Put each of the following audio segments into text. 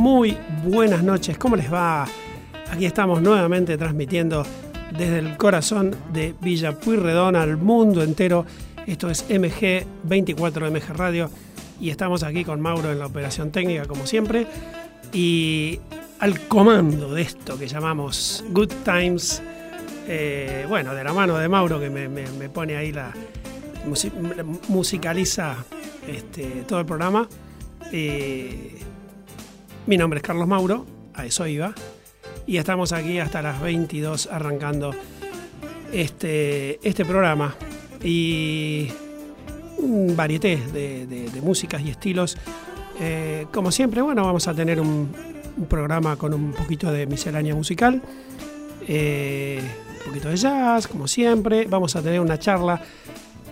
Muy buenas noches, ¿cómo les va? Aquí estamos nuevamente transmitiendo desde el corazón de Villa Pueyrredón al mundo entero. Esto es MG24 MG Radio y estamos aquí con Mauro en la operación técnica como siempre y al comando de esto que llamamos Good Times, eh, bueno, de la mano de Mauro que me, pone ahí la musicaliza este, todo el programa. Eh, mi nombre es Carlos Mauro, a eso iba, y estamos aquí hasta las 22 arrancando este, este programa. Y un varieté de, músicas y estilos. Eh, como siempre, bueno, vamos a tener un, programa con un poquito de miscelánea musical, eh, un poquito de jazz, como siempre. Vamos a tener una charla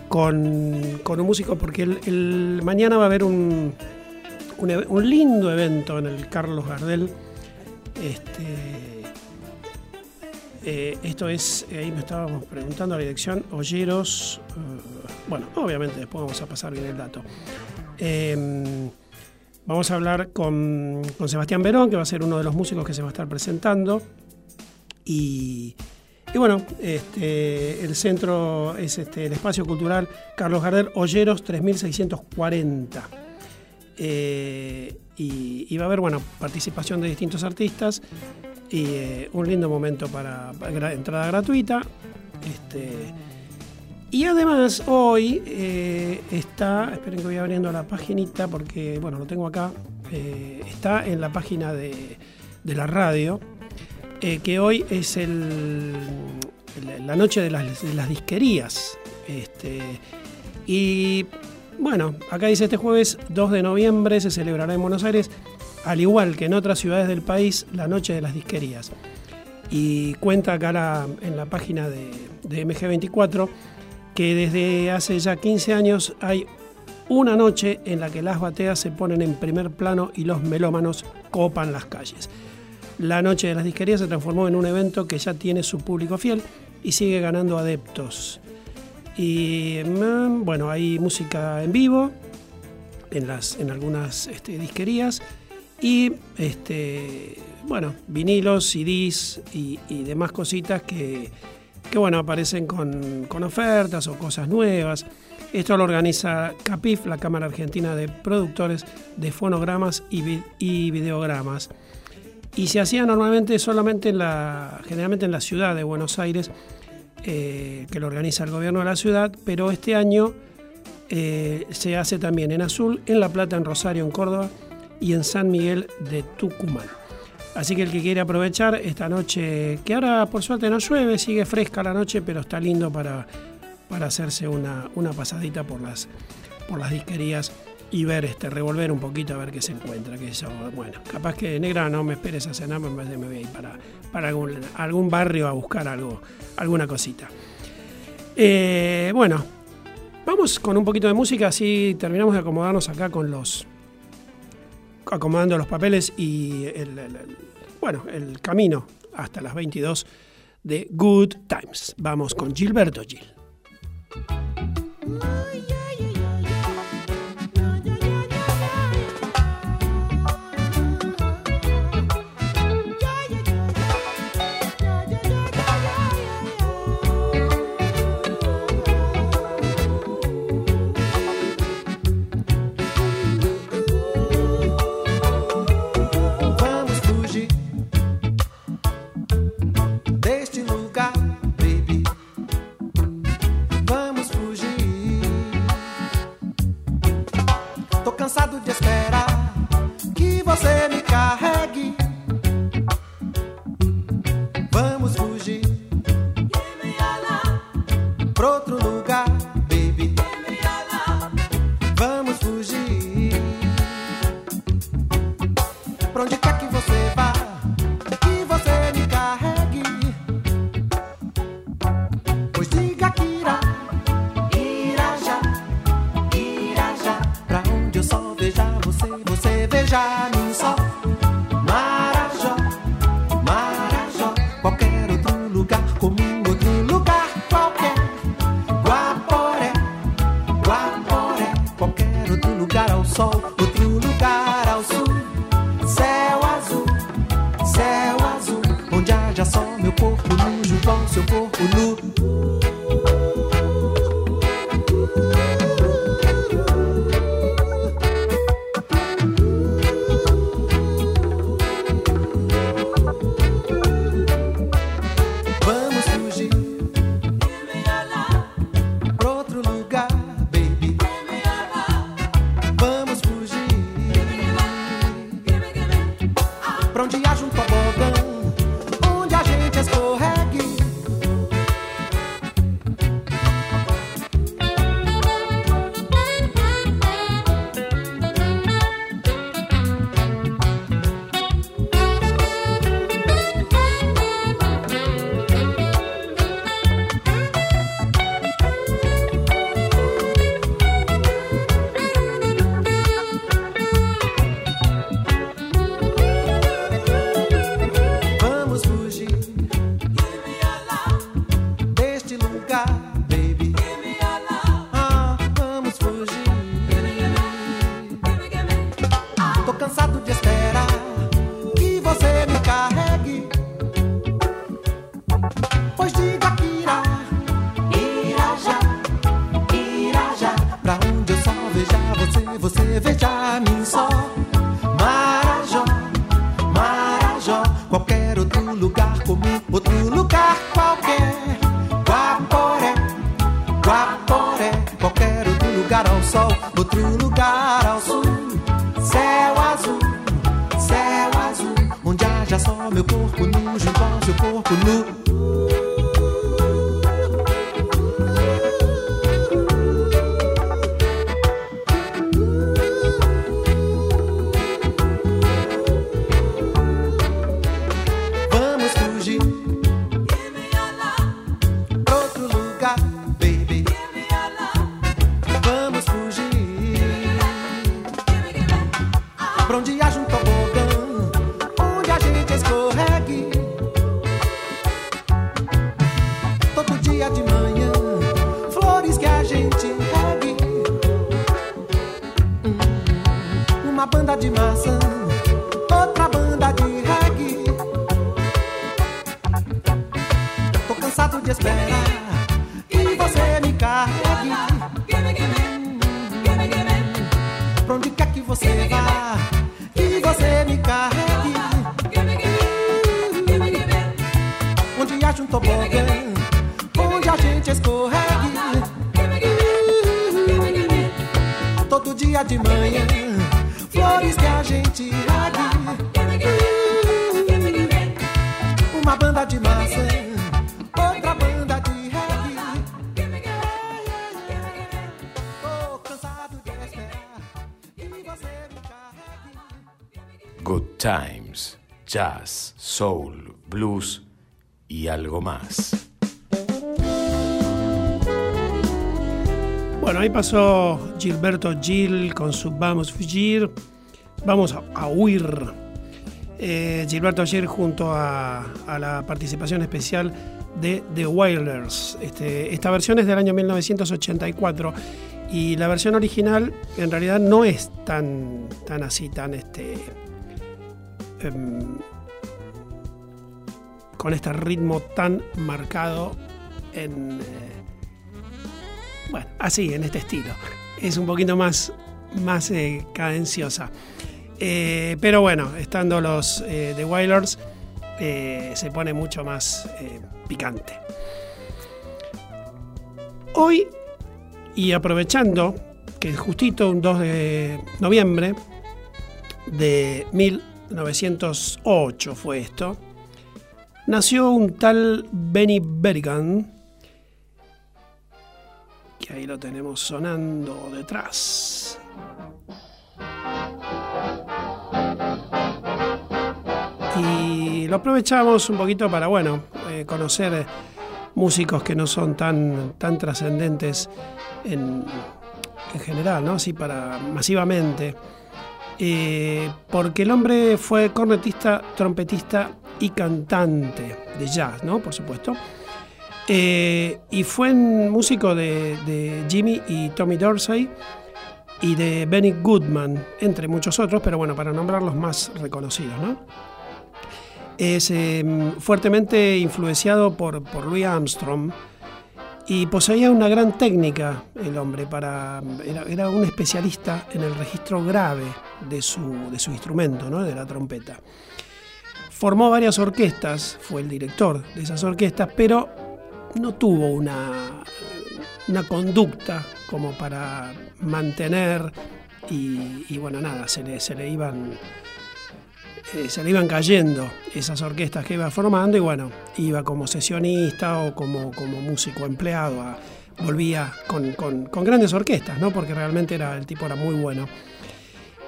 con, un músico porque el, mañana va a haber un, un, lindo evento en el Carlos Gardel. Este, eh, esto es, ahí me estábamos preguntando la dirección, Olleros. Eh, bueno, obviamente después vamos a pasar bien el dato. Em, vamos a hablar con, Sebastián Verón, que va a ser uno de los músicos que se va a estar presentando. Y, bueno, este, el centro es este, el espacio cultural Carlos Gardel, Olleros 3640. Eh, y, va a haber bueno, participación de distintos artistas y eh, un lindo momento para, entrada gratuita. Este, y además hoy eh, está, esperen que voy abriendo la paginita porque, bueno, lo tengo acá, está en la página de, la radio, que hoy es el, la noche de las, de las disquerías. Este, y bueno, acá dice este jueves 2 de noviembre se celebrará en Buenos Aires, al igual que en otras ciudades del país, la Noche de las Disquerías. Y cuenta acá en la página de, MG24 que desde hace ya 15 años hay una noche en la que las bateas se ponen en primer plano y los melómanos copan las calles. La Noche de las Disquerías se transformó en un evento que ya tiene su público fiel y sigue ganando adeptos. Y mm, bueno, hay música en vivo en, las, en algunas este, disquerías y este, bueno, vinilos, CDs y, demás cositas que, bueno, aparecen con, ofertas o cosas nuevas. Esto lo organiza CAPIF, la Cámara Argentina de Productores de Fonogramas y, y Videogramas. Y se hacía normalmente solamente en la, generalmente en la ciudad de Buenos Aires, eh, que lo organiza el gobierno de la ciudad, pero este año eh, se hace también en Azul, en La Plata, en Rosario, en Córdoba y en San Miguel de Tucumán. Así que el que quiere aprovechar esta noche, que ahora por suerte no llueve, sigue fresca la noche, pero está lindo para, para hacerse una, una pasadita por las, por las disquerías y ver, este, revolver un poquito a ver qué se encuentra. Que eso, bueno, capaz que negra no me esperes a cenar, me voy a ir para, para algún, algún barrio a buscar algo, alguna cosita. Eh, bueno, vamos con un poquito de música, así terminamos de acomodarnos acá con los. acomodando los papeles y el, bueno, el camino hasta las 22 de Good Times. Vamos con Gilberto Gil. Haja um tobogã, onde a gente escorregue. Todo dia de manhã, flores que a gente regue. Uma banda de maçã, outra banda de reggae. Tô cansado de esperar que você me carregue. Good Times, Jazz, Soul, Blues y algo más. Bueno, ahí pasó Gilberto Gil con su Vamos Fugir. Vamos a, huir. Eh, Gilberto Gil junto a, a la participación especial de The Wailers. Este, esta versión es del año 1984 y la versión original en realidad no es tan, tan así, tan este. em, con este ritmo tan marcado en. eh, bueno, así, en este estilo. Es un poquito más, más eh, cadenciosa. Eh, pero bueno, estando los The Wailers, se pone mucho más picante. Hoy, y aprovechando que justito un 2 de noviembre de 1908 fue esto, nació un tal Benny Berrigan, que ahí lo tenemos sonando detrás. Y lo aprovechamos un poquito para, bueno, eh, conocer músicos que no son tan, tan trascendentes en, en general, ¿no? Así para masivamente. Eh, porque el hombre fue cornetista, trompetista y cantante de jazz, ¿no? Por supuesto. Eh, y fue músico de, Jimmy y Tommy Dorsey y de Benny Goodman, entre muchos otros, pero bueno, para nombrar los más reconocidos, ¿no? Es eh, fuertemente influenciado por Louis Armstrong, y poseía una gran técnica el hombre para era, un especialista en el registro grave de su, de su instrumento, ¿no? de la trompeta. Formó varias orquestas, fue el director de esas orquestas, pero no tuvo una, una conducta como para mantener y, y bueno, nada, se le, se le iban eh, se le iban cayendo esas orquestas que iba formando y bueno, iba como sesionista o como, como músico empleado, volvía con, grandes orquestas, ¿no? porque realmente era, el tipo era muy bueno.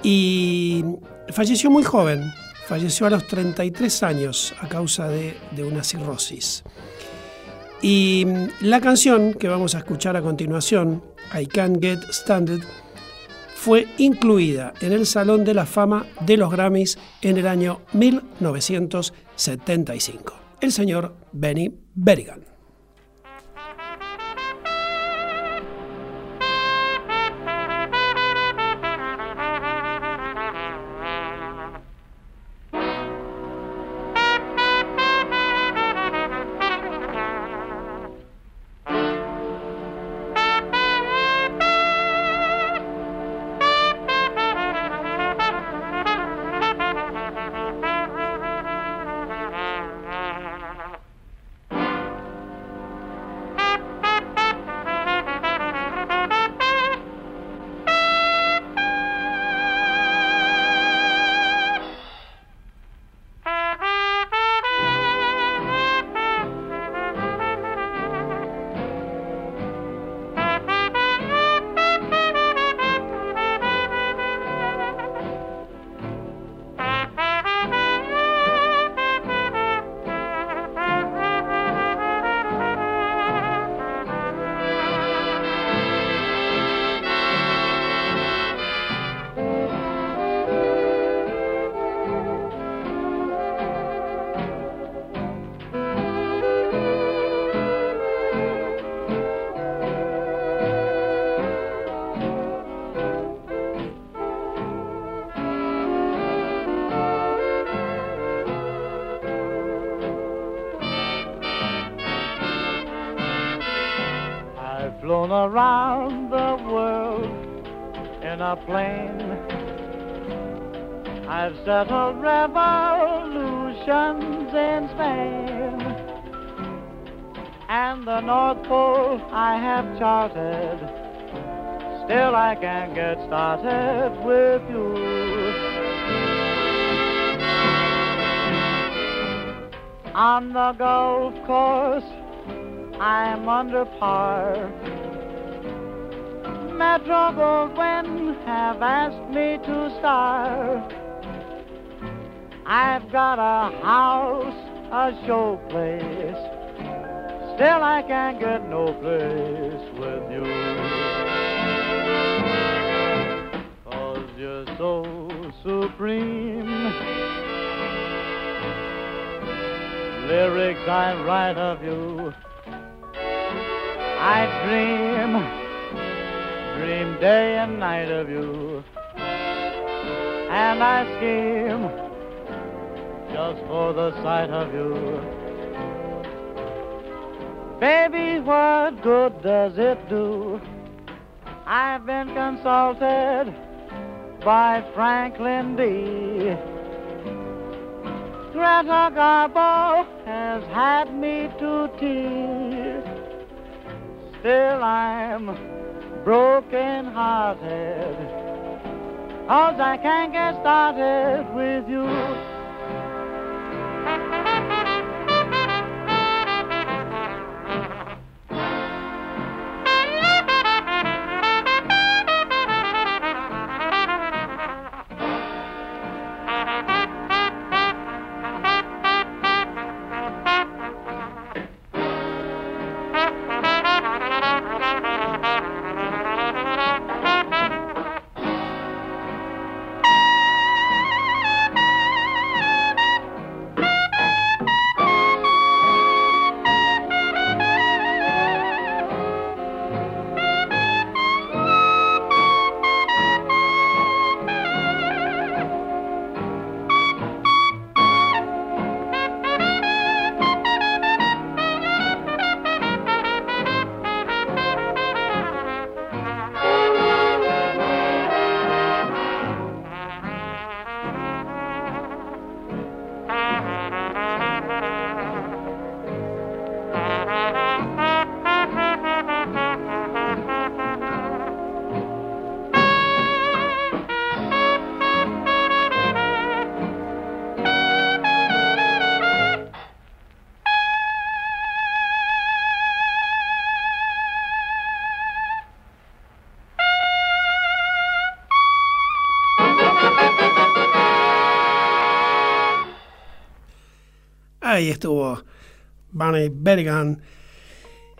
Y falleció muy joven, falleció a los 33 años a causa de, de una cirrosis. Y la canción que vamos a escuchar a continuación, I Can't Get Standard, fue incluida en el Salón de la Fama de los Grammys en el año 1975. El señor Benny Berrigan. I've got a house, a show place. Still, I can't get no place with you. Cause you're so supreme. Lyrics I write of you. I dream dream day and night of you. And I scheme just for the sight of you. Baby, what good does it do? I've been consulted by Franklin D. Greta Garbo has had me to tea. Still I'm broken hearted. Cause I can't get started with you. Ahí estuvo Barney Berrigan.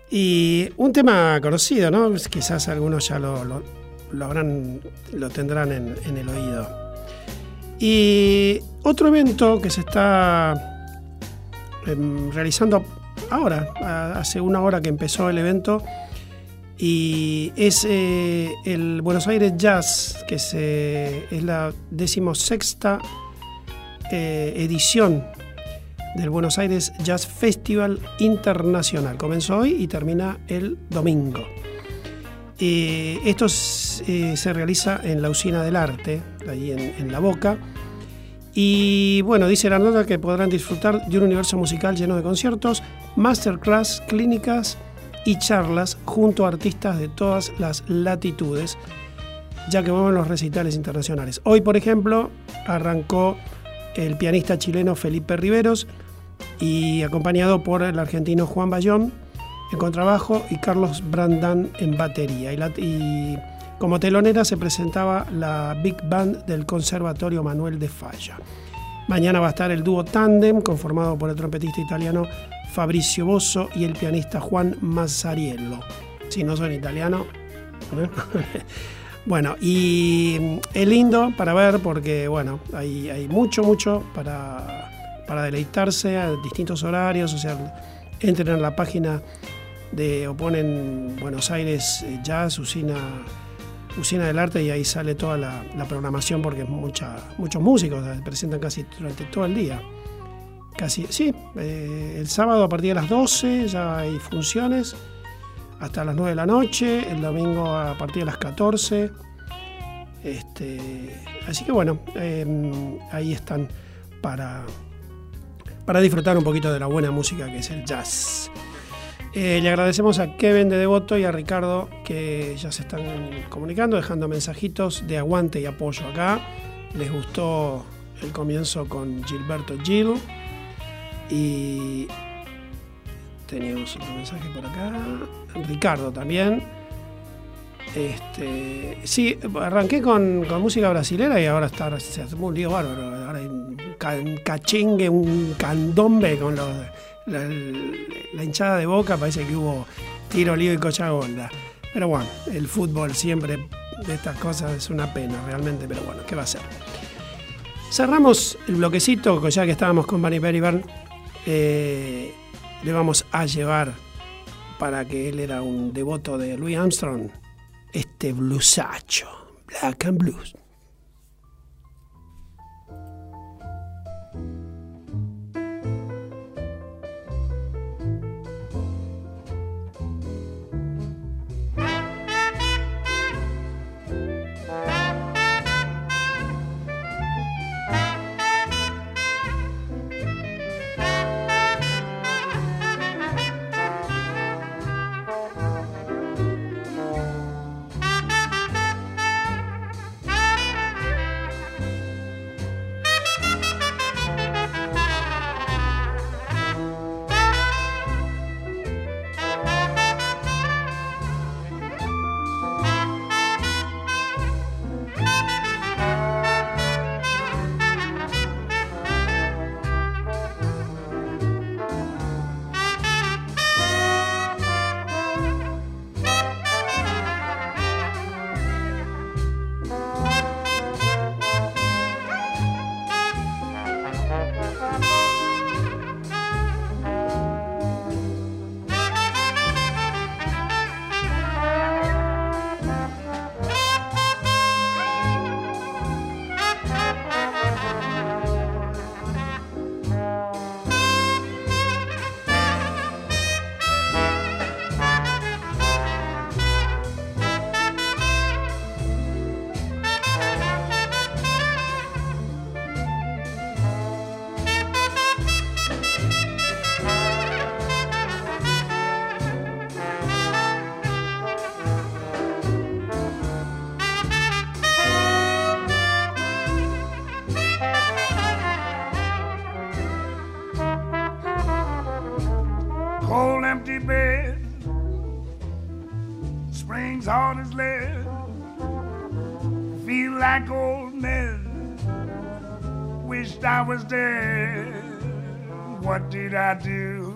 Y un tema conocido, ¿no? Quizás algunos ya lo, lo, habrán, lo tendrán en, el oído. Y otro evento que se está em, realizando ahora, hace una hora que empezó el evento, y es eh, el Buenos Aires Jazz, que se, es la decimosexta eh, edición del Buenos Aires Jazz Festival Internacional. Comenzó hoy y termina el domingo. Eh, esto eh, se realiza en la Usina del Arte, ahí en, La Boca. Y bueno, dice la nota que podrán disfrutar de un universo musical lleno de conciertos, masterclass, clínicas y charlas junto a artistas de todas las latitudes, ya que mueven los recitales internacionales. Hoy, por ejemplo, arrancó el pianista chileno Felipe Riveros y acompañado por el argentino Juan Bayón en contrabajo y Carlos Brandán en batería. Y, como telonera se presentaba la Big Band del Conservatorio Manuel de Falla. Mañana va a estar el dúo Tandem, conformado por el trompetista italiano Fabrizio Bosso y el pianista Juan Mazzariello. Si no son italiano. ¿eh? bueno, y mm, es lindo para ver porque, bueno, hay, hay mucho, mucho para, para deleitarse a distintos horarios. O sea, entren a la página de, o ponen Buenos Aires eh, Jazz, Usina, Usina del Arte, y ahí sale toda la, programación porque mucha, muchos músicos se presentan casi durante todo el día. Casi, sí, eh, el sábado a partir de las 12 ya hay funciones hasta las 9 de la noche, el domingo a partir de las 14. Este, así que bueno, eh, ahí están para, para disfrutar un poquito de la buena música que es el jazz. Eh, le agradecemos a Kevin de Devoto y a Ricardo que ya se están comunicando, dejando mensajitos de aguante y apoyo acá. Les gustó el comienzo con Gilberto Gil. Y teníamos otro mensaje por acá. Ricardo también. Este, sí, arranqué con, con música brasilera y ahora está, se hace un lío bárbaro. Ahora hay un, ca- un cachengue, un candombe con la, hinchada de boca. Parece que hubo tiro, lío y cocha golda. Pero bueno, el fútbol siempre de estas cosas es una pena realmente, pero bueno, ¿qué va a ser? Cerramos el bloquecito, ya que estábamos con Bunny Berryburn. Eh, le vamos a llevar, para que él era un devoto de Louis Armstrong, este bluesacho, Black and Blues. I was dead. What did I do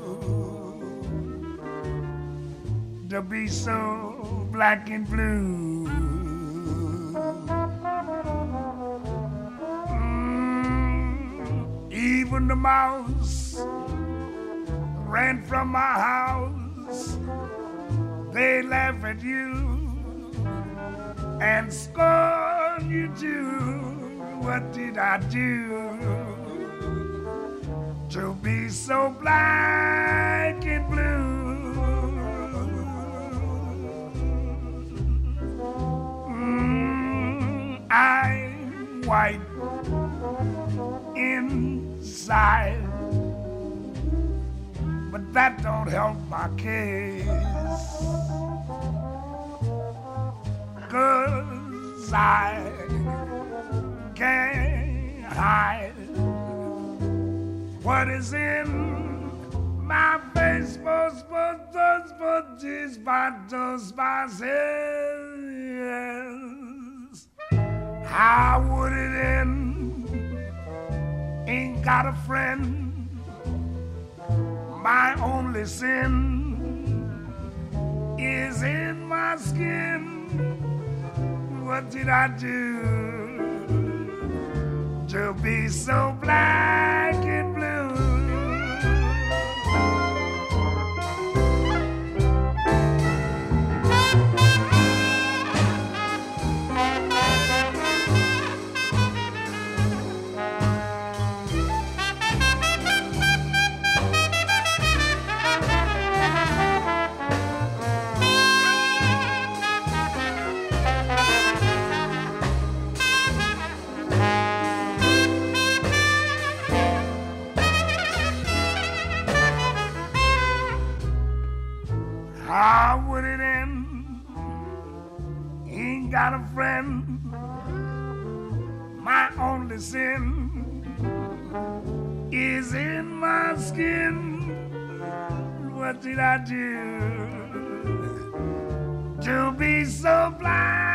to be so black and blue? Mm, even the mouse ran from my house. They laugh at you and scorn you too. What did I do to be so black and blue? Mm, I'm white inside but that don't help my case. Cause I can't hide what is in my face. But, but, but, but, by, just by yes. How would it end? Ain't got a friend my only sin is in my skin. What did I do to be so black and a friend. My only sin is in my skin. What did I do to be so black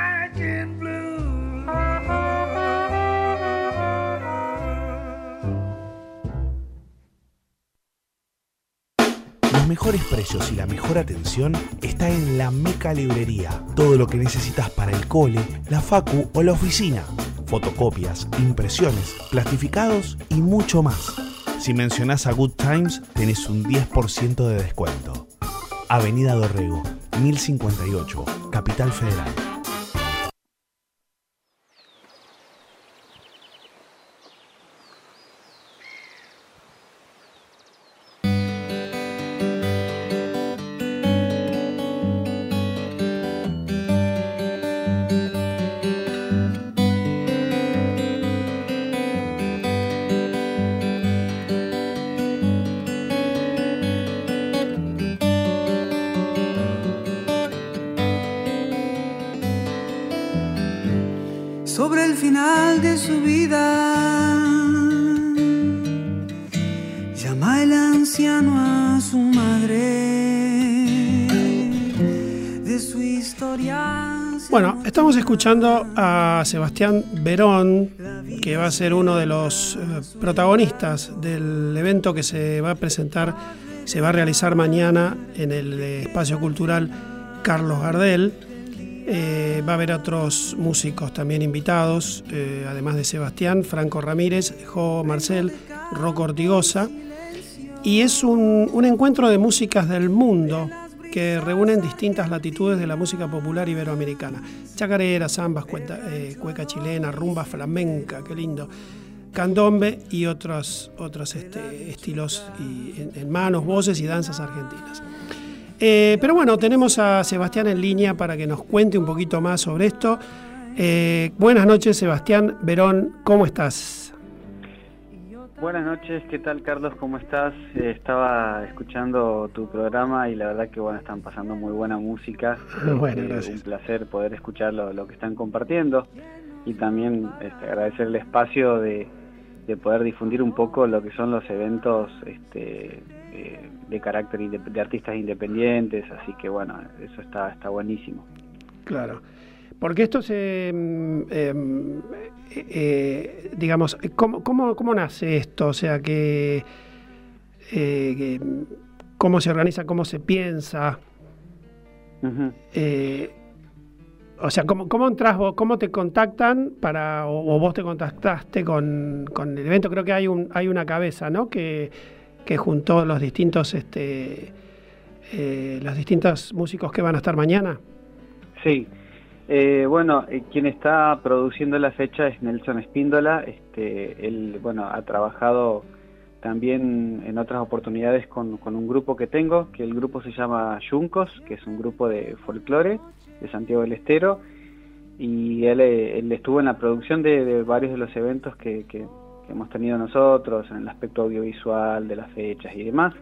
mejores precios y la mejor atención está en la Meca Librería. Todo lo que necesitas para el cole, la facu o la oficina. Fotocopias, impresiones, plastificados y mucho más. Si mencionás a Good Times, tenés un 10% de descuento. Avenida Dorrego, 1058, Capital Federal. Escuchando a Sebastián Verón, que va a ser uno de los eh, protagonistas del evento que se va a presentar, se va a realizar mañana en el eh, espacio cultural Carlos Gardel. Eh, va a haber otros músicos también invitados, además de Sebastián, Franco Ramírez, Jo Marcel, Rocco Ortigosa. Y es un encuentro de músicas del mundo que reúnen distintas latitudes de la música popular iberoamericana. Chacarera, zambas, eh, cueca chilena, rumba flamenca, qué lindo. Candombe y otros, otros este, estilos en manos, voces y danzas argentinas. Eh, pero bueno, tenemos a Sebastián en línea para que nos cuente un poquito más sobre esto. Eh, buenas noches, Sebastián Verón, ¿cómo estás? Buenas noches, ¿qué tal Carlos? ¿Cómo estás? Eh, estaba escuchando tu programa y la verdad que bueno, están pasando muy buena música. Bueno, Eh, gracias. Un placer poder escuchar lo, lo que están compartiendo y también este, agradecer el espacio de, de poder difundir un poco lo que son los eventos este, eh, de carácter de artistas independientes, así que bueno, eso está, está buenísimo. claro. Porque esto se, mm, em, eh, eh, digamos, ¿cómo, cómo, cómo nace esto? O sea, que, eh, que, cómo se organiza, cómo se piensa. O sea, ¿cómo, cómo entras vos, cómo te contactan para, o, o vos te contactaste con, con el evento? Creo que hay un, hay una cabeza, ¿no? Que, que juntó los distintos, este, eh, los distintos músicos que van a estar mañana. Sí. Eh, bueno, eh, quien está produciendo la fecha es Nelson Espíndola. Este, él, bueno, ha trabajado también en otras oportunidades con, un grupo que tengo, que el grupo se llama Yuncos, que es un grupo de folclore de Santiago del Estero. Y él, eh, estuvo en la producción de, varios de los eventos que, hemos tenido nosotros, en el aspecto audiovisual, de las fechas y demás.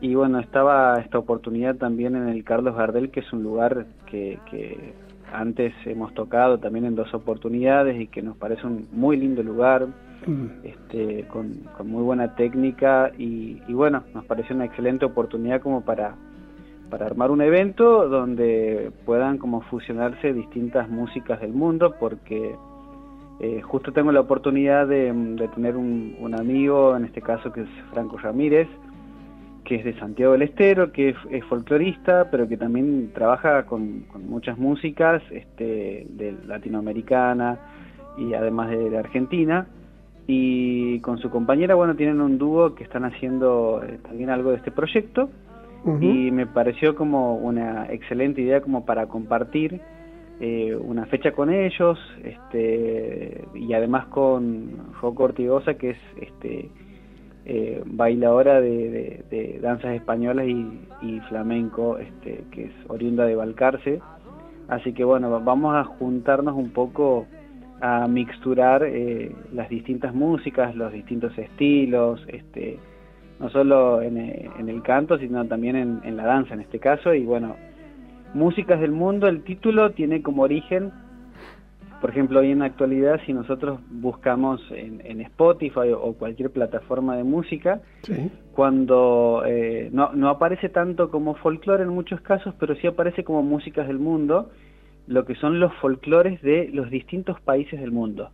Y bueno, estaba esta oportunidad también en el Carlos Gardel, que es un lugar que antes hemos tocado también en dos oportunidades y que nos parece un muy lindo lugar, Mm, este, con, con muy buena técnica y, y bueno, nos pareció una excelente oportunidad como para, para armar un evento donde puedan como fusionarse distintas músicas del mundo porque eh, justo tengo la oportunidad de, de tener un, un amigo, en este caso que es Franco Ramírez, que es de Santiago del Estero, que es, es folclorista, pero que también trabaja con, con muchas músicas este, de latinoamericana y además de, de Argentina. Y con su compañera, bueno, tienen un dúo que están haciendo eh, también algo de este proyecto y me pareció como una excelente idea como para compartir eh, una fecha con ellos este y además con Joco Ortigosa que es este eh, bailadora de, danzas españolas y, flamenco este que es oriunda de Balcarce así que bueno va- vamos a juntarnos un poco a mixturar eh, las distintas músicas los distintos estilos este no solo en, eh, el canto, sino también en la danza en este caso. Y bueno, Músicas del Mundo, el título tiene como origen, por ejemplo, hoy en la actualidad, si nosotros buscamos en, en Spotify o cualquier plataforma de música, Sí. cuando eh, no, no aparece tanto como folclore en muchos casos, pero sí aparece como músicas del mundo, lo que son los folclores de los distintos países del mundo.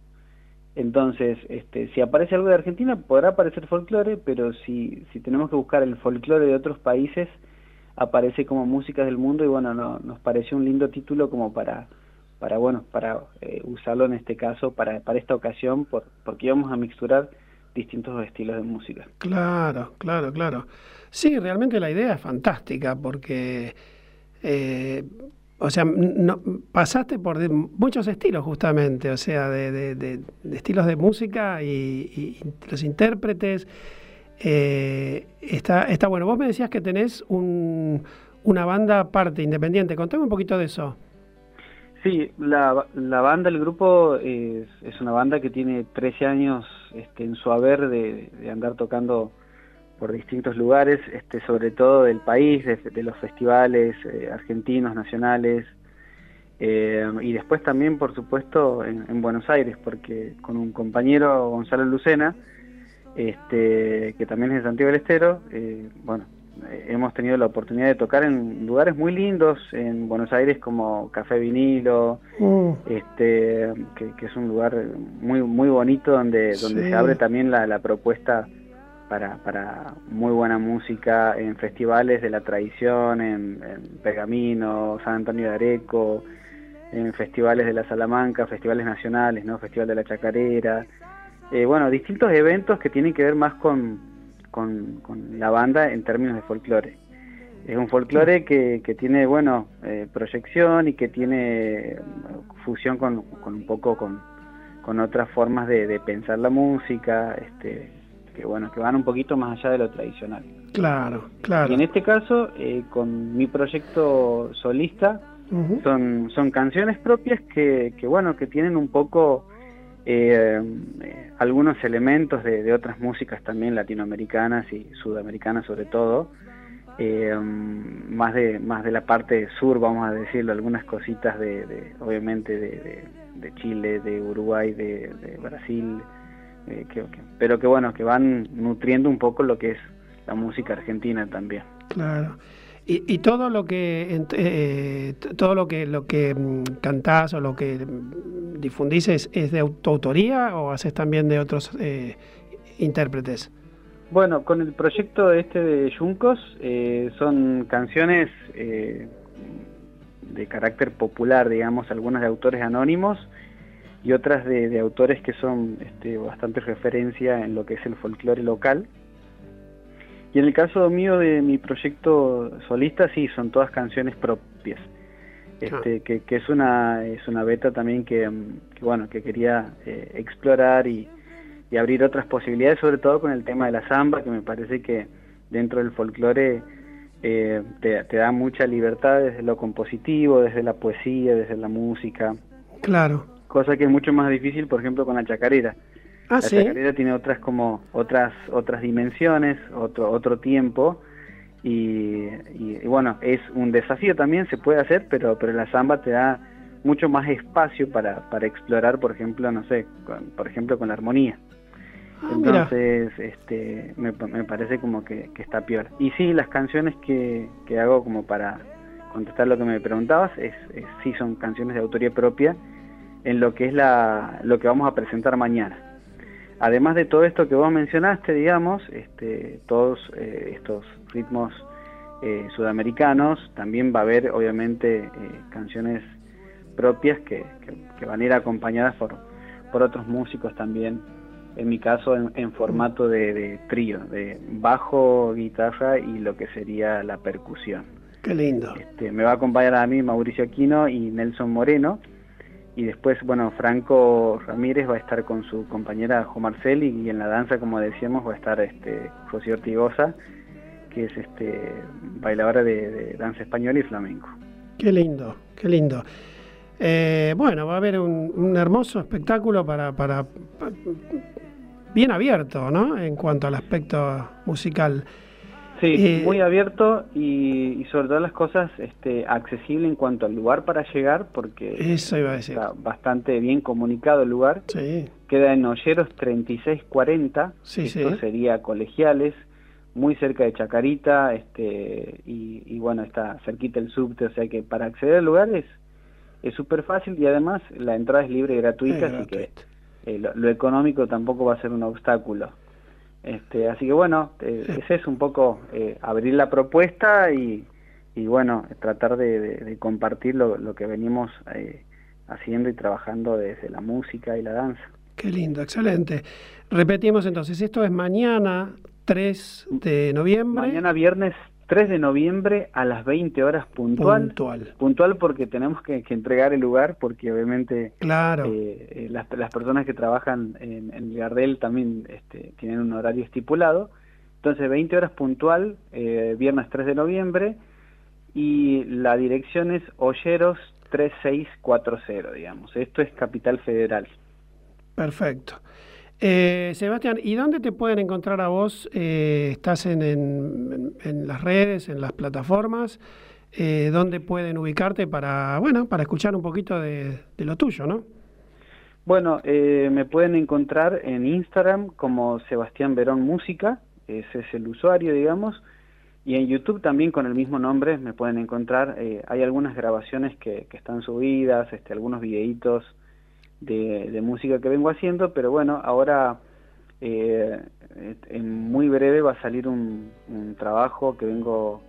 Entonces, este, si aparece algo de Argentina, podrá aparecer folclore, pero si, si tenemos que buscar el folclore de otros países, aparece como músicas del mundo y bueno, no, nos pareció un lindo título como para, para bueno, para eh, usarlo en este caso, para, para esta ocasión, por, porque íbamos a mixturar distintos estilos de música. Claro, claro, claro. Sí, realmente la idea es fantástica porque, eh, o sea, pasaste por muchos estilos justamente, o sea, de, de- de- de estilos de música y, y los intérpretes. Eh, está, está bueno. Vos me decías que tenés un, una banda aparte, independiente. Contame un poquito de eso. Sí, la, la banda, el grupo es, es una banda que tiene 13 años este, en su haber de, andar tocando por distintos lugares, este, sobre todo del país, de, los festivales eh, argentinos, nacionales, eh, y después también, por supuesto, en, en Buenos Aires, porque con un compañero, Gonzalo Lucena, este, que también es de Santiago del Estero, eh, bueno, hemos tenido la oportunidad de tocar en lugares muy lindos en Buenos Aires como Café Vinilo, Mm, este, que, que es un lugar muy muy bonito donde donde Sí. se abre también la, la propuesta para, para muy buena música en festivales de la tradición, en, en Pergamino, San Antonio de Areco, en festivales de la Salamanca, festivales nacionales, no, Festival de la Chacarera, eh, bueno, distintos eventos que tienen que ver más con, con, con la banda en términos de folclore. Es un folclore que, que tiene, bueno, eh, proyección y que tiene eh, fusión con, con un poco con, con otras formas de, de pensar la música, este, que bueno, que van un poquito más allá de lo tradicional. claro, claro. Y en este caso, eh, con mi proyecto solista, son, son canciones propias que, que bueno, que tienen un poco eh, algunos elementos de, otras músicas también latinoamericanas y sudamericanas sobre todo, eh, más de más de la parte sur, vamos a decirlo, algunas cositas de, obviamente de, Chile, de Uruguay, de, Brasil, eh, pero que bueno, que van nutriendo un poco lo que es la música argentina también. Claro. Y, todo lo que eh, todo lo que lo que mm, cantás o lo que mm, difundís es, de tu autoría o haces también de otros eh, intérpretes. Bueno, con el proyecto este de Yuncos eh, son canciones eh, de carácter popular, digamos, algunas de autores anónimos y otras de, de autores que son este, bastante referencia en lo que es el folclore local. Y en el caso mío de mi proyecto solista, sí, son todas canciones propias. Este, que, que es una es una beta también que, mm, que, bueno que quería eh, explorar y, y abrir otras posibilidades, sobre todo con el tema de la samba, que me parece que dentro del folclore eh, te, te da mucha libertad desde lo compositivo, desde la poesía, desde la música, Claro. cosa que es mucho más difícil, por ejemplo, con la chacarera. Ah, la sí. chacarera tiene otras como otras otras dimensiones, otro otro tiempo y, y- y bueno, es un desafío también, se puede hacer, pero pero la samba te da mucho más espacio para, para explorar, por ejemplo, no sé, con- por ejemplo con la armonía. Ah, mira. Entonces, este, me, me parece como que, que está peor. Y sí, las canciones que, que hago como para contestar lo que me preguntabas, es, es- sí son canciones de autoría propia en lo que es la, lo que vamos a presentar mañana. Además de todo esto que vos mencionaste, digamos, este, todos eh, estos ritmos eh, sudamericanos, también va a haber obviamente eh, canciones propias que, que- que van a ir acompañadas por, por otros músicos también, en mi caso en, en formato de, de trío, de bajo, guitarra y lo que sería la percusión. Qué lindo. Este, me va a acompañar a mí Mauricio Aquino y Nelson Moreno. Y después, bueno, Franco Ramírez va a estar con su compañera Jo Marcel y, en la danza, como decíamos, va a estar este José Ortigosa, que es este bailadora de, danza española y flamenco. Qué lindo, qué lindo. Eh, bueno, va a haber un, hermoso espectáculo para, para, pa- bien abierto, ¿no? En cuanto al aspecto musical. Sí, Eh, muy abierto y, y sobre todas las cosas este, accesible en cuanto al lugar para llegar, porque Eso iba a decir. está bastante bien comunicado el lugar. Sí, Queda en Olleros 3640, Sí, esto sí. sería Colegiales, muy cerca de Chacarita, este, y, y bueno, está cerquita el subte, o sea que para acceder al lugar es es súper fácil y además la entrada es libre y gratuita, Es así gratuito. que eh, lo, lo económico tampoco va a ser un obstáculo. Este, así que bueno, eh, ese es un poco eh, abrir la propuesta y, y bueno, tratar de, de- de compartir lo, lo que venimos eh, haciendo y trabajando desde la música y la danza. qué lindo, excelente. Repetimos entonces, esto es mañana 3 de noviembre. Mañana viernes 3 de noviembre a las 20 horas puntual. Puntual. Puntual porque tenemos que, que entregar el lugar porque obviamente Claro. eh, eh, las, las personas que trabajan en, en el Gardel también este, tienen un horario estipulado. Entonces 20 horas puntual, eh, viernes 3 de noviembre y la dirección es Olleros 3640, digamos. Esto es Capital Federal. Perfecto. Eh, Sebastián, ¿y dónde te pueden encontrar a vos? Eh, ¿Estás en, en- las redes, en las plataformas? Eh, ¿Dónde pueden ubicarte para, bueno, para escuchar un poquito de, de lo tuyo, no? Bueno, eh, me pueden encontrar en Instagram como Sebastián Verón Música, ese es el usuario, digamos, y en YouTube también con el mismo nombre me pueden encontrar. eh, hay algunas grabaciones que, que están subidas, este, algunos videitos de, música que vengo haciendo, pero bueno, ahora eh, en muy breve va a salir un, un trabajo que vengo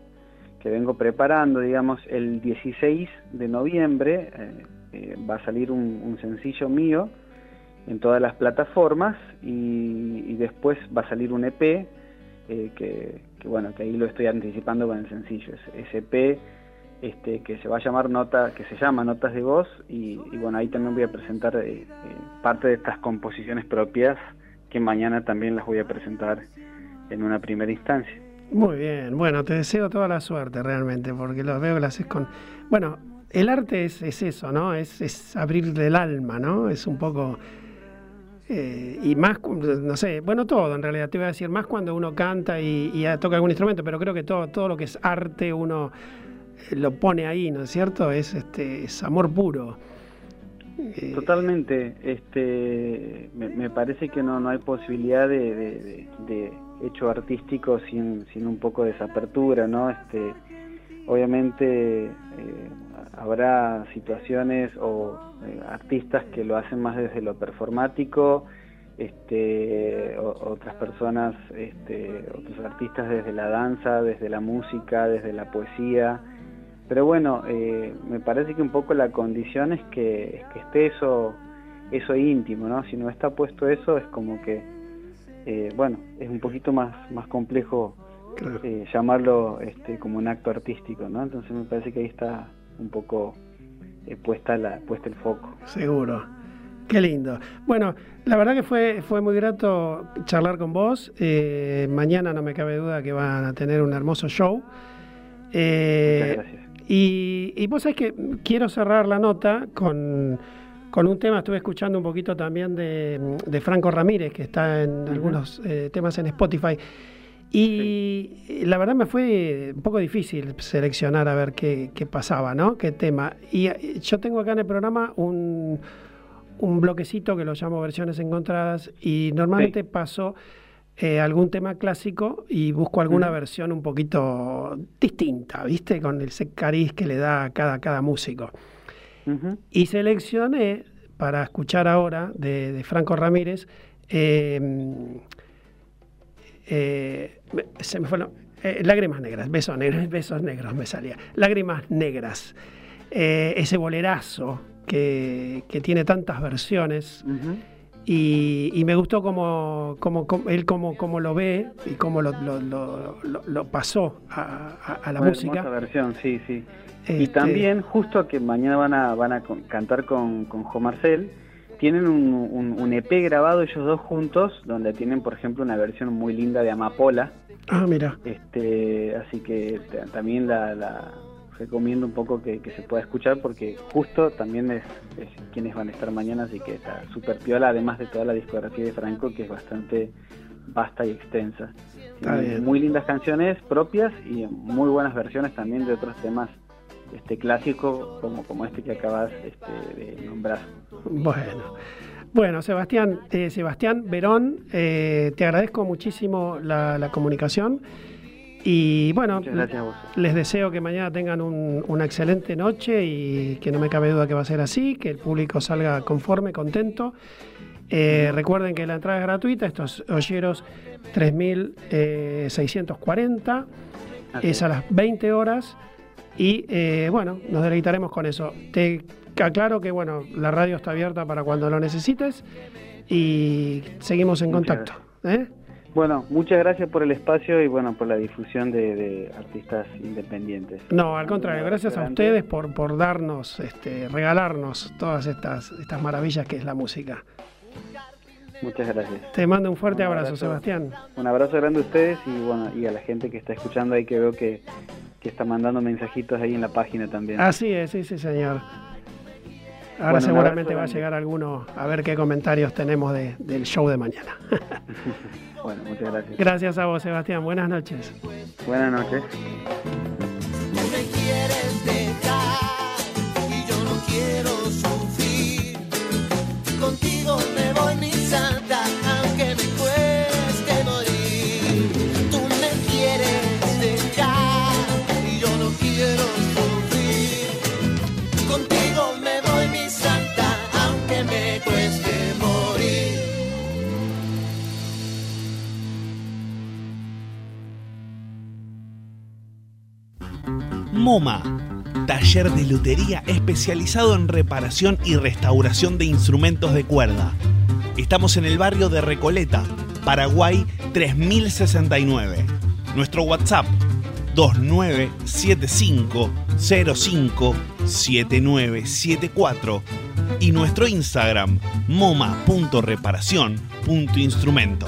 que vengo preparando, digamos, el 16 de noviembre eh, eh, va a salir un, sencillo mío en todas las plataformas y, después va a salir un EP que, que, bueno que ahí lo estoy anticipando con el sencillo. Es- ese EP este que se va a llamar nota que se llama notas de voz y, bueno ahí también voy a presentar eh, eh, parte de estas composiciones propias que mañana también las voy a presentar en una primera instancia Muy bien, bueno, te deseo toda la suerte realmente, porque lo veo que lo haces con... Bueno, el arte es, es eso, ¿no? Es, es abrir del alma, ¿no? Es un poco... eh, y más, no sé, bueno, todo en realidad, te voy a decir, más cuando uno canta y, y toca algún instrumento, pero creo que todo, todo lo que es arte uno lo pone ahí, ¿no es cierto? Es, este, es amor puro. Eh, Totalmente, este, me, parece que no, no hay posibilidad de, de- hecho artístico sin, sin un poco de esa apertura, ¿no? Este, obviamente eh, habrá situaciones o eh, artistas que lo hacen más desde lo performático, este, otras personas, este, otros artistas desde la danza, desde la música, desde la poesía. Pero bueno, eh, me parece que un poco la condición es que, es que esté eso, eso íntimo, ¿no? Si no está puesto eso, es como que, eh, bueno, es un poquito más, más complejo Claro. eh, llamarlo este, como un acto artístico, ¿no? Entonces me parece que ahí está un poco eh, puesta, la, puesta el foco. Seguro. Qué lindo. Bueno, la verdad que fue, fue muy grato charlar con vos. Eh, mañana no me cabe duda que van a tener un hermoso show. Eh, Muchas gracias. Y, y vos sabés que quiero cerrar la nota con, con un tema, estuve escuchando un poquito también de, de Franco Ramírez, que está en algunos eh, temas en Spotify. Y la verdad me fue un poco difícil seleccionar a ver qué, qué pasaba, ¿no? ¿Qué tema? Y eh, yo tengo acá en el programa un, un bloquecito que lo llamo versiones encontradas y normalmente paso eh, algún tema clásico y busco alguna versión un poquito distinta, ¿viste? Con ese cariz que le da a cada, cada músico. Y seleccioné para escuchar ahora de, de Franco Ramírez. eh, eh, se me fue lo- eh, Lágrimas negras, besos negros, besos negros me salía. Lágrimas negras. Eh, ese bolerazo que, que tiene tantas versiones. Y, y me gustó como, como, como- él como, como lo ve y cómo lo, lo- lo- lo- pasó a, a- a la Una música. versión, sí, sí. Y Este, también, justo que mañana van a, van a cantar con, con Jo Marcel, tienen un, un- un EP grabado ellos dos juntos, donde tienen, por ejemplo, una versión muy linda de Amapola. Ah, mira. Este, así que ta- también la, la recomiendo un poco que, que se pueda escuchar porque justo también es, es quienes van a estar mañana, así que está súper piola, además de toda la discografía de Franco, que es bastante vasta y extensa. Tiene bien. Muy lindas canciones propias y muy buenas versiones también de otros temas este clásicos como, como este que acabas este, de nombrar. Bueno, bueno Sebastián, eh, Sebastián Verón, eh, te agradezco muchísimo la, la comunicación y bueno, Muchas gracias a vos. les deseo que mañana tengan un- una excelente noche y que no me cabe duda que va a ser así, que el público salga conforme, contento. Eh, recuerden que la entrada es gratuita, estos olleros 3640, Así es a las 20 horas y eh, bueno, nos deleitaremos con eso. Te aclaro que bueno, la radio está abierta para cuando lo necesites y seguimos en Muchas contacto. ¿eh? Bueno, muchas gracias por el espacio y bueno, por la difusión de, de artistas independientes. No, al contrario, gracias a ustedes por, por darnos, este, regalarnos todas estas, estas maravillas que es la música. Muchas gracias. Te mando un fuerte Un abrazo, abrazo. Sebastián. Un abrazo grande a ustedes y bueno, y a la gente que está escuchando ahí que veo que, que está mandando mensajitos ahí en la página también. Así es, sí, sí, señor. Ahora Bueno, seguramente va a llegar alguno a ver qué comentarios tenemos de- del show de mañana. Bueno, muchas gracias. Gracias a vos, Sebastián. Buenas noches. Buenas noches. Tú me quieres dejar y yo no quiero MoMA, taller de lutería especializado en reparación y restauración de instrumentos de cuerda. Estamos en el barrio de Recoleta, Paraguay 3069. Nuestro WhatsApp 2975057974 y nuestro Instagram moma.reparación.instrumento.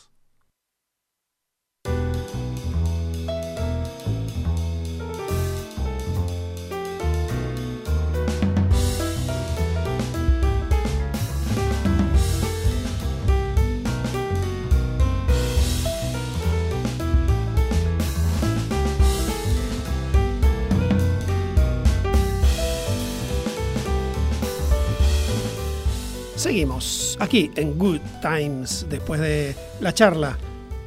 Seguimos aquí en Good Times después de la charla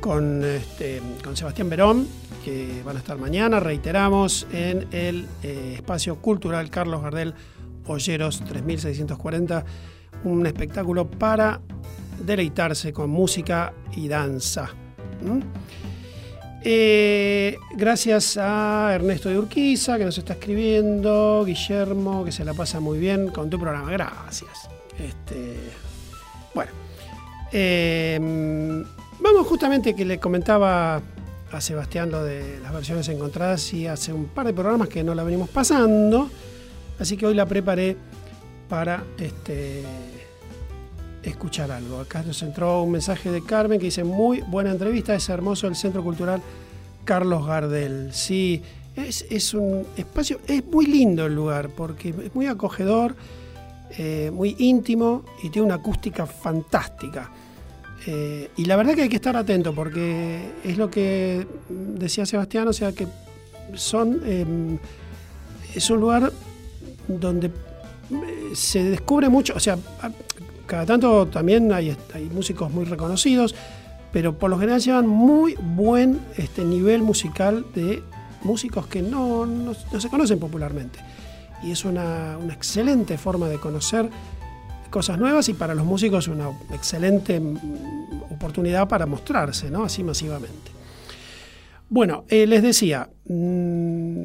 con, este, con Sebastián Verón, que van a estar mañana, reiteramos, en el eh, espacio cultural Carlos Gardel Olleros 3640, un espectáculo para deleitarse con música y danza. Eh, gracias a Ernesto de Urquiza, que nos está escribiendo, Guillermo, que se la pasa muy bien con tu programa. Gracias. Este, bueno, eh, vamos justamente que le comentaba a Sebastián lo de las versiones encontradas y hace un par de programas que no la venimos pasando, así que hoy la preparé para este, escuchar algo. Acá nos entró un mensaje de Carmen que dice, muy buena entrevista, es hermoso el Centro Cultural Carlos Gardel. Sí, es, es un espacio, es muy lindo el lugar porque es muy acogedor, eh, muy íntimo y tiene una acústica fantástica. Eh, y la verdad que hay que estar atento porque es lo que decía Sebastián, o sea que son em, es un lugar donde eh, se descubre mucho, o sea, cada tanto también hay, músicos muy reconocidos, pero por lo general llevan muy buen este, nivel musical de músicos que no, no, se conocen popularmente. Y es una, una, excelente forma de conocer cosas nuevas y para los músicos una excelente mm, oportunidad para mostrarse, ¿no? Así masivamente. Bueno, eh, les decía mmm,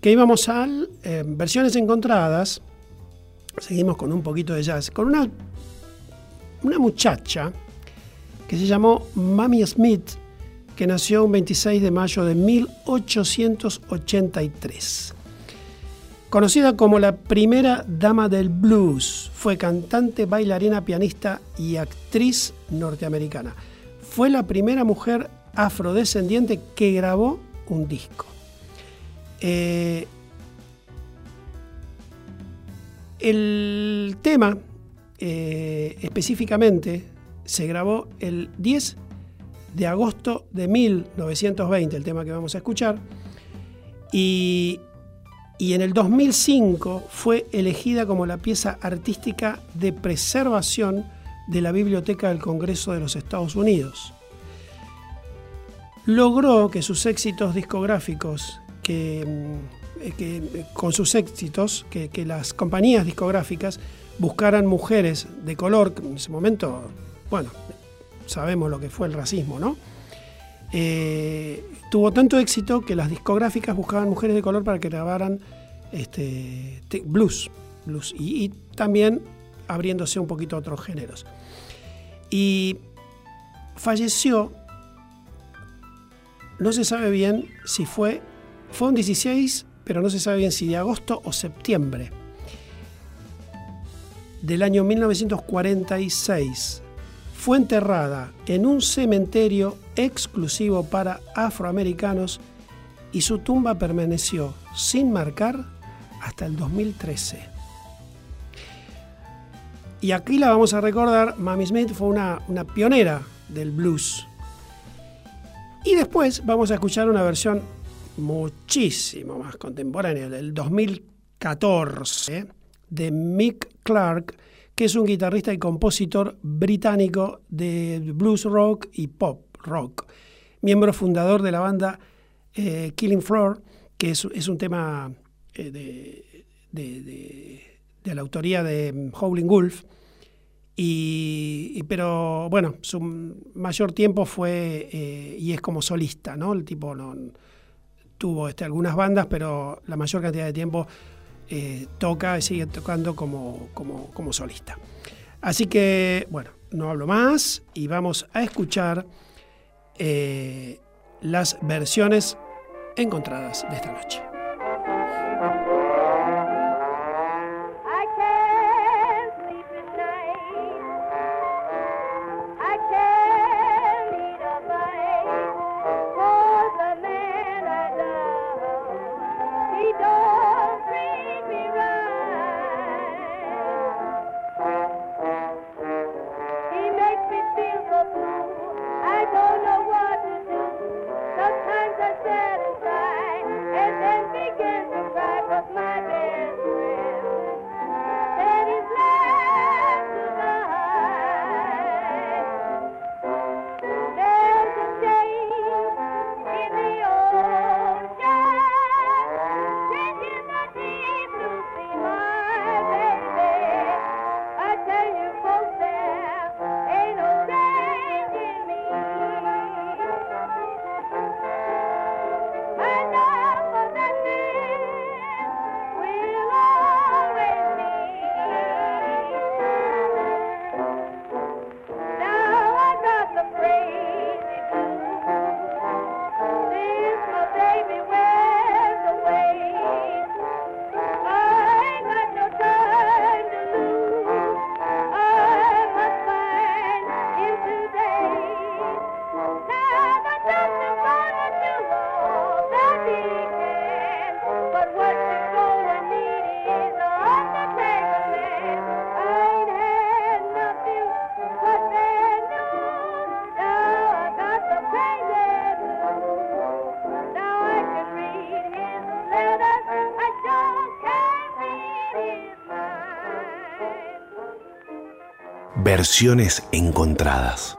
que íbamos a eh, versiones encontradas. Seguimos con un poquito de jazz. Con una una muchacha que se llamó Mamie Smith, que nació un 26 de mayo de 1883. Conocida como la primera dama del blues, fue cantante, bailarina, pianista y actriz norteamericana. Fue la primera mujer afrodescendiente que grabó un disco. Eh, el tema eh, específicamente se grabó el 10 de agosto de 1920, el tema que vamos a escuchar, y, y en el 2005 fue elegida como la pieza artística de preservación de la Biblioteca del Congreso de los Estados Unidos. Logró que sus éxitos discográficos, que, mm, con sus éxitos, que, que las compañías discográficas buscaran mujeres de color, que en ese momento, bueno, sabemos lo que fue el racismo, ¿no? Eh, tuvo tanto éxito que las discográficas buscaban mujeres de color para que grabaran este, blues, blues y, y, también abriéndose un poquito a otros géneros. Y falleció, no se sabe bien si fue, fue un 16, pero no se sabe bien si de agosto o septiembre del año 1946. Fue enterrada en un cementerio exclusivo para afroamericanos y su tumba permaneció sin marcar hasta el 2013. Y aquí la vamos a recordar, Mamie Smith fue una, una pionera del blues. Y después vamos a escuchar una versión muchísimo más contemporánea, del 2014, de Mick Clark, que es un guitarrista y compositor británico de blues rock y pop rock, miembro fundador de la banda eh, Killing Floor, que es, es un tema eh, de, de, la autoría de Howling Wolf. Y, pero bueno, su mayor tiempo fue eh, y es como solista, ¿no? El tipo no, tuvo este, algunas bandas, pero la mayor cantidad de tiempo eh, toca y sigue tocando como, como, como, solista. Así que, bueno, no hablo más y vamos a escuchar eh, las versiones encontradas de esta noche. Versiones encontradas.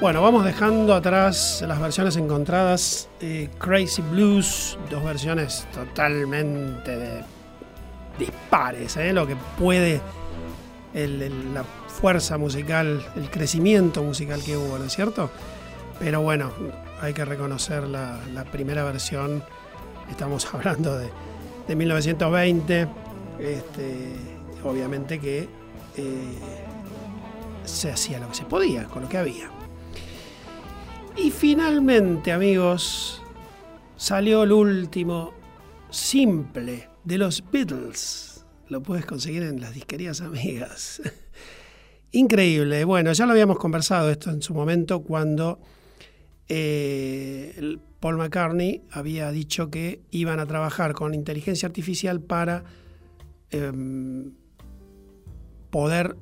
Bueno, vamos dejando atrás las versiones encontradas. Crazy Blues, dos versiones totalmente de- dispares, ¿eh? lo que puede la fuerza musical, el crecimiento musical que hubo, ¿no es cierto? Pero bueno, hay que reconocer la, la primera versión, estamos hablando de, de 1920, este, obviamente que eh, se hacía lo que se podía, con lo que había. Y finalmente, amigos, salió el último simple de los Beatles. Lo puedes conseguir en las disquerías amigas. Increíble. Bueno, ya lo habíamos conversado esto en su momento cuando eh, Paul McCartney había dicho que iban a trabajar con inteligencia artificial para em, poder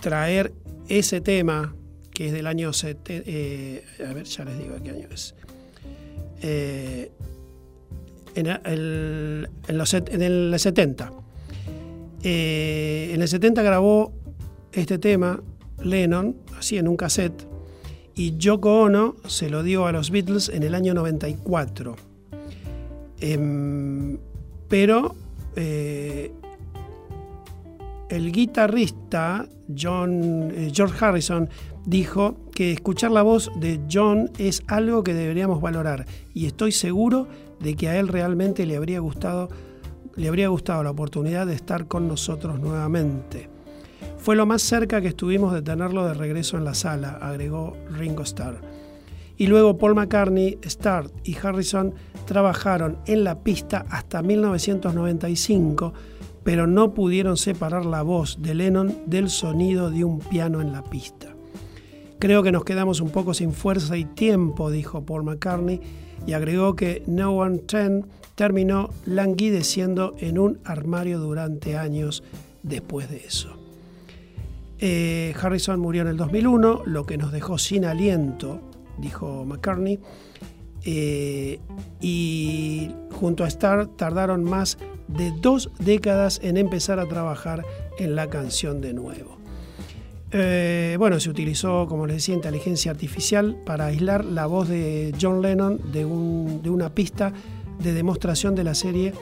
traer ese tema que es del año... sete- eh, a ver, ya les digo qué año es. Eh, en, el, en los en el 70. Eh, en el 70 grabó este tema Lennon, así en un cassette, y Yoko Ono se lo dio a los Beatles en el año 94. Em, pero eh, el guitarrista John, eh, George Harrison dijo que escuchar la voz de John es algo que deberíamos valorar y estoy seguro de que a él realmente le habría gustado, le habría gustado la oportunidad de estar con nosotros nuevamente. Fue lo más cerca que estuvimos de tenerlo de regreso en la sala, agregó Ringo Starr. Y luego Paul McCartney, Starr y Harrison trabajaron en la pista hasta 1995, pero no pudieron separar la voz de Lennon del sonido de un piano en la pista. Creo que nos quedamos un poco sin fuerza y tiempo, dijo Paul McCartney, y agregó que No One Ten terminó languideciendo en un armario durante años después de eso. Eh, Harrison murió en el 2001, lo que nos dejó sin aliento, dijo McCartney, eh, y junto a Starr tardaron más de dos décadas en empezar a trabajar en la canción de nuevo. Eh, bueno, se utilizó, como les decía, inteligencia artificial para aislar la voz de John Lennon de, un- de una pista de demostración de la serie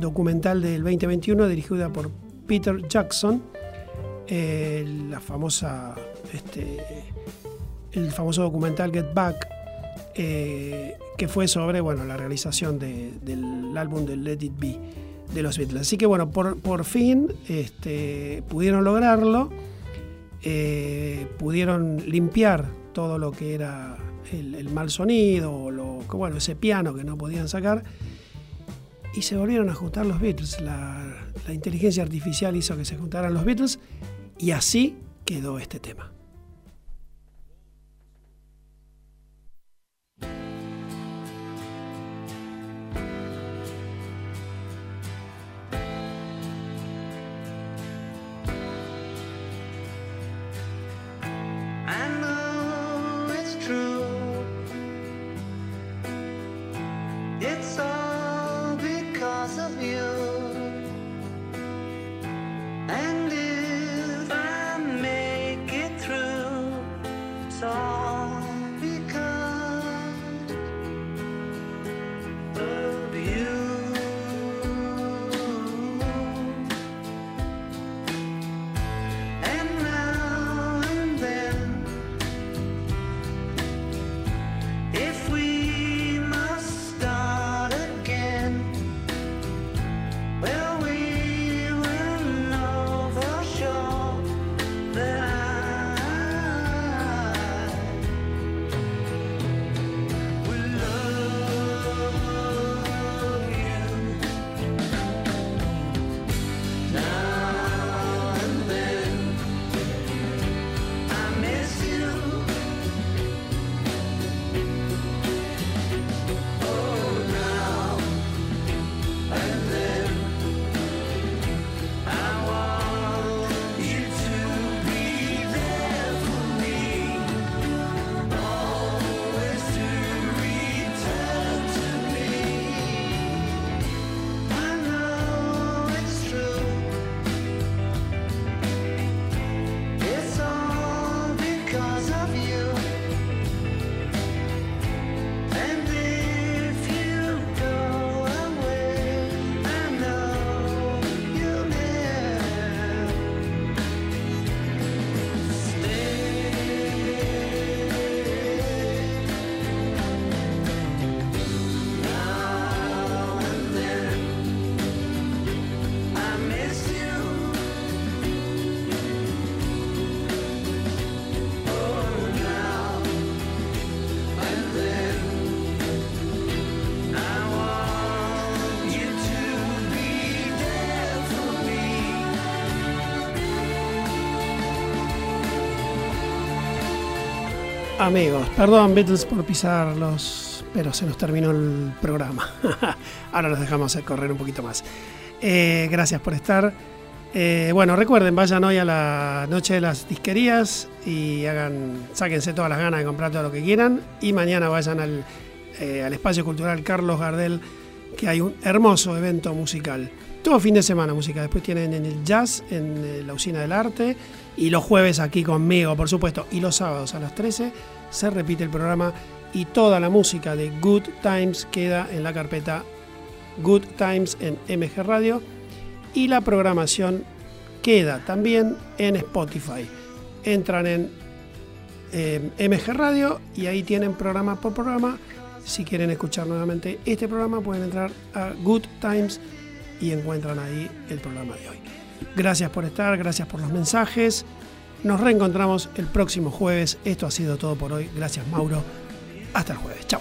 documental del 2021 dirigida por Peter Jackson, famosa, este, el famoso documental Get Back, eh, que fue sobre bueno, la realización de- del álbum de Let It Be de los Beatles. Así que bueno, por, por fin este, pudieron lograrlo, eh, pudieron limpiar todo lo que era el, mal sonido, o lo, bueno, ese piano que no podían sacar, y se volvieron a juntar los Beatles. La inteligencia artificial hizo que se juntaran los Beatles, y así quedó este tema. feel Amigos, perdón Beatles por pisarlos, pero se nos terminó el programa. Ahora los dejamos correr un poquito más. Eh, gracias por estar. Eh, bueno, recuerden, vayan hoy a la noche de las disquerías y hagan, sáquense todas las ganas de comprar todo lo que quieran. Y mañana vayan al, eh, al espacio cultural Carlos Gardel, que hay un hermoso evento musical. Todo fin de semana música. Después tienen en el jazz, en la usina del arte. Y los jueves aquí conmigo, por supuesto. Y los sábados a las 13 se repite el programa y toda la música de Good Times queda en la carpeta Good Times en MG Radio y la programación queda también en Spotify. Entran en MG Radio y ahí tienen programa por programa. Si quieren escuchar nuevamente este programa pueden entrar a Good Times y encuentran ahí el programa de hoy. Gracias por estar, gracias por los mensajes. Nos reencontramos el próximo jueves. Esto ha sido todo por hoy. Gracias Mauro. Hasta el jueves. Chao.